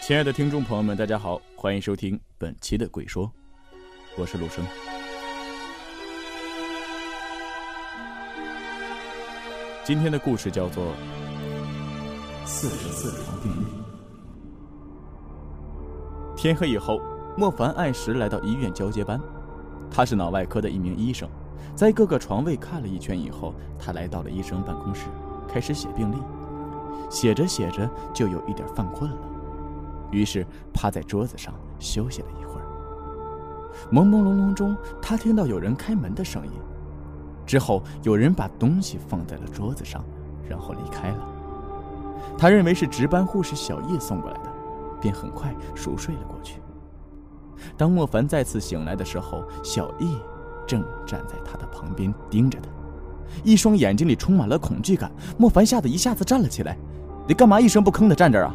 亲爱的听众朋友们，大家好，欢迎收听本期的《鬼说》，我是陆生。今天的故事叫做《四十四床病例》。天黑以后，莫凡按时来到医院交接班。他是脑外科的一名医生，在各个床位看了一圈以后，他来到了医生办公室，开始写病历。写着写着，就有一点犯困了，于是趴在桌子上休息了一会儿。朦朦胧胧中，他听到有人开门的声音，之后有人把东西放在了桌子上，然后离开了。他认为是值班护士小叶送过来的，便很快熟睡了过去。当莫凡再次醒来的时候，小叶正站在他的旁边盯着他，一双眼睛里充满了恐惧感。莫凡吓得一下子站了起来。你干嘛一声不吭的站这儿啊？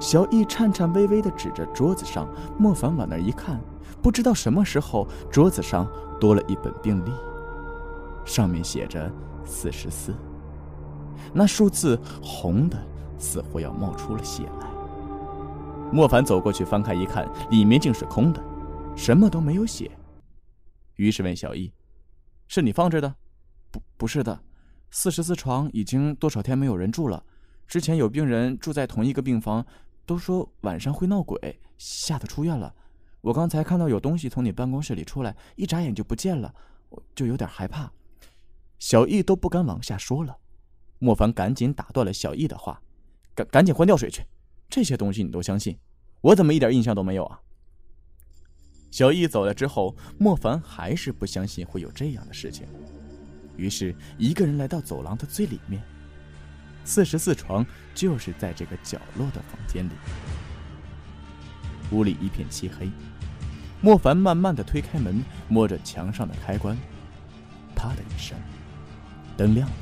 小易颤颤巍巍地指着桌子上，莫凡往那儿一看，不知道什么时候桌子上多了一本病历，上面写着四十四，那数字红的似乎要冒出了血来。莫凡走过去翻开一看，里面竟是空的，什么都没有写。于是问小易：“是你放这的？”“不，不是的，四十四床已经多少天没有人住了。”之前有病人住在同一个病房，都说晚上会闹鬼，吓得出院了。我刚才看到有东西从你办公室里出来，一眨眼就不见了，我就有点害怕。小易都不敢往下说了。莫凡赶紧打断了小易的话：“赶赶紧换吊水去，这些东西你都相信？我怎么一点印象都没有啊？”小易走了之后，莫凡还是不相信会有这样的事情，于是一个人来到走廊的最里面。四十四床就是在这个角落的房间里。屋里一片漆黑，莫凡慢慢的推开门，摸着墙上的开关，啪的一声，灯亮了。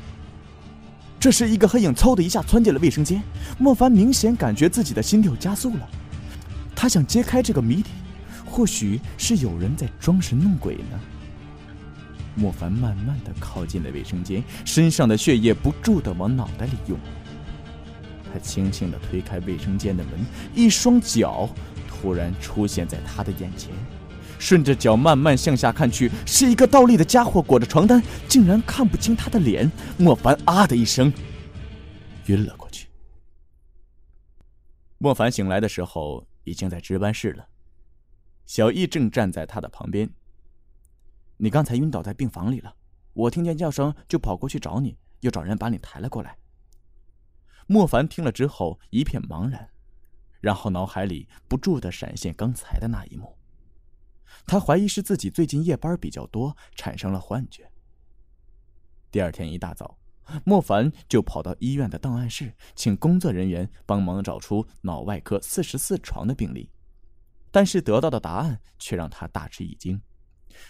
这时，一个黑影嗖的一下窜进了卫生间。莫凡明显感觉自己的心跳加速了，他想揭开这个谜底，或许是有人在装神弄鬼呢。莫凡慢慢的靠近了卫生间，身上的血液不住的往脑袋里涌。他轻轻的推开卫生间的门，一双脚突然出现在他的眼前。顺着脚慢慢向下看去，是一个倒立的家伙裹着床单，竟然看不清他的脸。莫凡啊的一声，晕了过去。莫凡醒来的时候已经在值班室了，小易正站在他的旁边。你刚才晕倒在病房里了，我听见叫声就跑过去找你，又找人把你抬了过来。莫凡听了之后一片茫然，然后脑海里不住的闪现刚才的那一幕。他怀疑是自己最近夜班比较多，产生了幻觉。第二天一大早，莫凡就跑到医院的档案室，请工作人员帮忙找出脑外科四十四床的病例，但是得到的答案却让他大吃一惊。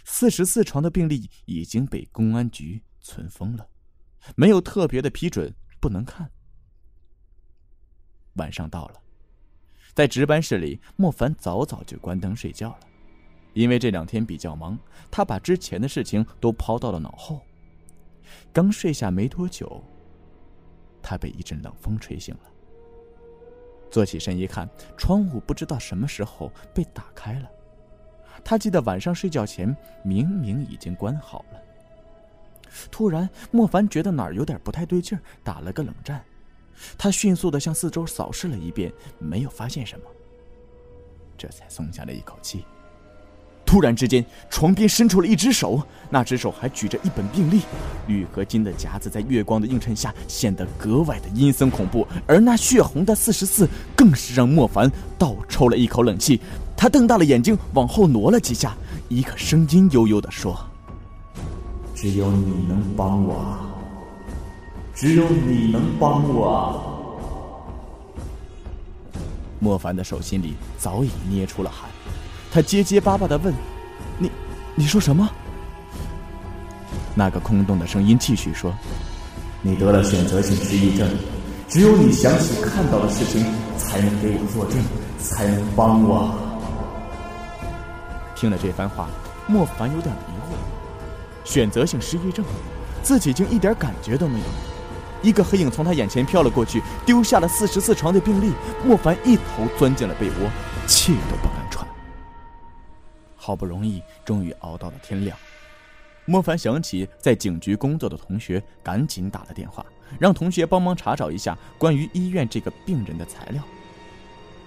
四十四床的病例已经被公安局存封了，没有特别的批准，不能看。晚上到了，在值班室里，莫凡早早就关灯睡觉了，因为这两天比较忙，他把之前的事情都抛到了脑后。刚睡下没多久，他被一阵冷风吹醒了。坐起身一看，窗户不知道什么时候被打开了。他记得晚上睡觉前明明已经关好了。突然，莫凡觉得哪儿有点不太对劲儿，打了个冷战。他迅速的向四周扫视了一遍，没有发现什么，这才松下了一口气。突然之间，床边伸出了一只手，那只手还举着一本病历，铝合金的夹子在月光的映衬下显得格外的阴森恐怖，而那血红的四十四更是让莫凡倒抽了一口冷气。他瞪大了眼睛，往后挪了几下，一个声音悠悠的说：“只有你能帮我，只有你能帮我。”莫凡的手心里早已捏出了汗，他结结巴巴的问：“你，你说什么？”那个空洞的声音继续说：“你得了选择性失忆症，只有你想起看到的事情，才能给我作证，才能帮我。”听了这番话，莫凡有点疑惑：选择性失忆症，自己竟一点感觉都没有。一个黑影从他眼前飘了过去，丢下了四十四床的病历。莫凡一头钻进了被窝，气都不敢喘。好不容易，终于熬到了天亮。莫凡想起在警局工作的同学，赶紧打了电话，让同学帮忙查找一下关于医院这个病人的材料。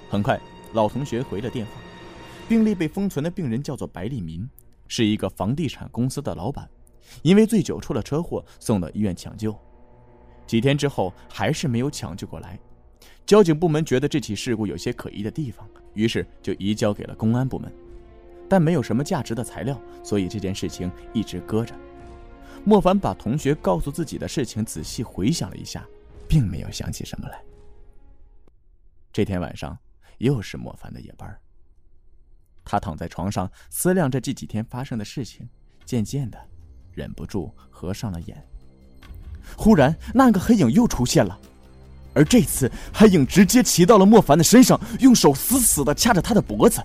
很快，老同学回了电话，病历被封存的病人叫做白立民，是一个房地产公司的老板，因为醉酒出了车祸，送到医院抢救。几天之后，还是没有抢救过来。交警部门觉得这起事故有些可疑的地方，于是就移交给了公安部门。但没有什么价值的材料，所以这件事情一直搁着。莫凡把同学告诉自己的事情仔细回想了一下，并没有想起什么来。这天晚上又是莫凡的夜班。他躺在床上思量着这几天发生的事情，渐渐的忍不住合上了眼。忽然，那个黑影又出现了，而这次黑影直接骑到了莫凡的身上，用手死死的掐着他的脖子。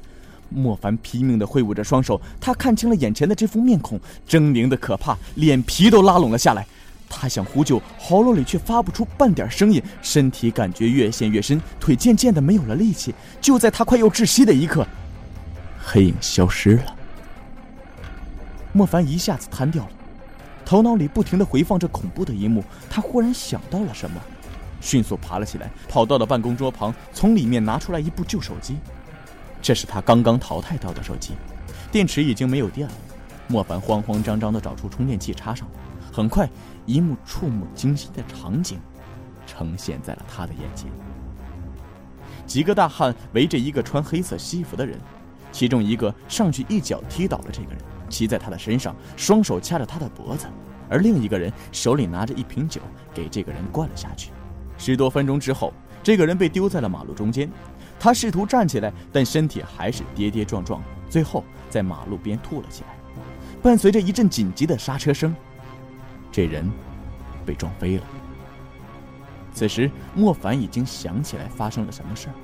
莫凡拼命的挥舞着双手，他看清了眼前的这副面孔，狰狞的可怕，脸皮都拉拢了下来。他想呼救，喉咙里却发不出半点声音，身体感觉越陷越深，腿渐渐的没有了力气。就在他快要窒息的一刻，黑影消失了。莫凡一下子瘫掉了，头脑里不停的回放着恐怖的一幕。他忽然想到了什么，迅速爬了起来，跑到了办公桌旁，从里面拿出来一部旧手机。这是他刚刚淘汰到的手机，电池已经没有电了。莫凡慌慌张张的找出充电器插上，很快，一幕触目惊心的场景呈现在了他的眼前。几个大汉围着一个穿黑色西服的人，其中一个上去一脚踢倒了这个人，骑在他的身上，双手掐着他的脖子，而另一个人手里拿着一瓶酒给这个人灌了下去。十多分钟之后，这个人被丢在了马路中间。他试图站起来，但身体还是跌跌撞撞，最后在马路边吐了起来。伴随着一阵紧急的刹车声，这人被撞飞了。此时，莫凡已经想起来发生了什么事儿。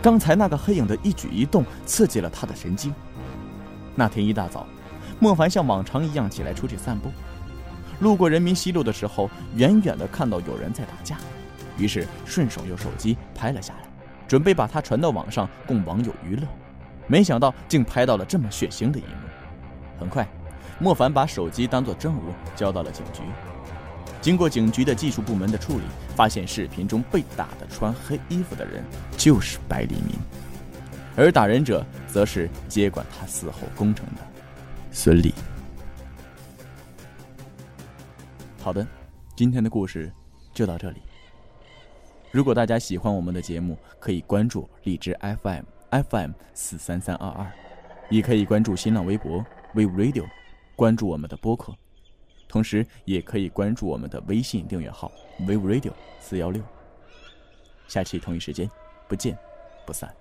刚才那个黑影的一举一动刺激了他的神经。那天一大早，莫凡像往常一样起来出去散步，路过人民西路的时候，远远的看到有人在打架，于是顺手用手机拍了下来。准备把它传到网上供网友娱乐，没想到竟拍到了这么血腥的一幕。很快，莫凡把手机当作证物交到了警局。经过警局的技术部门的处理，发现视频中被打的穿黑衣服的人就是白立民，而打人者则是接管他死后工程的孙俪。好的，今天的故事就到这里。如果大家喜欢我们的节目，可以关注荔枝 FM FM 四三三二二，也可以关注新浪微博 We Radio，关注我们的播客，同时也可以关注我们的微信订阅号 vivo Radio 四幺六。下期同一时间，不见不散。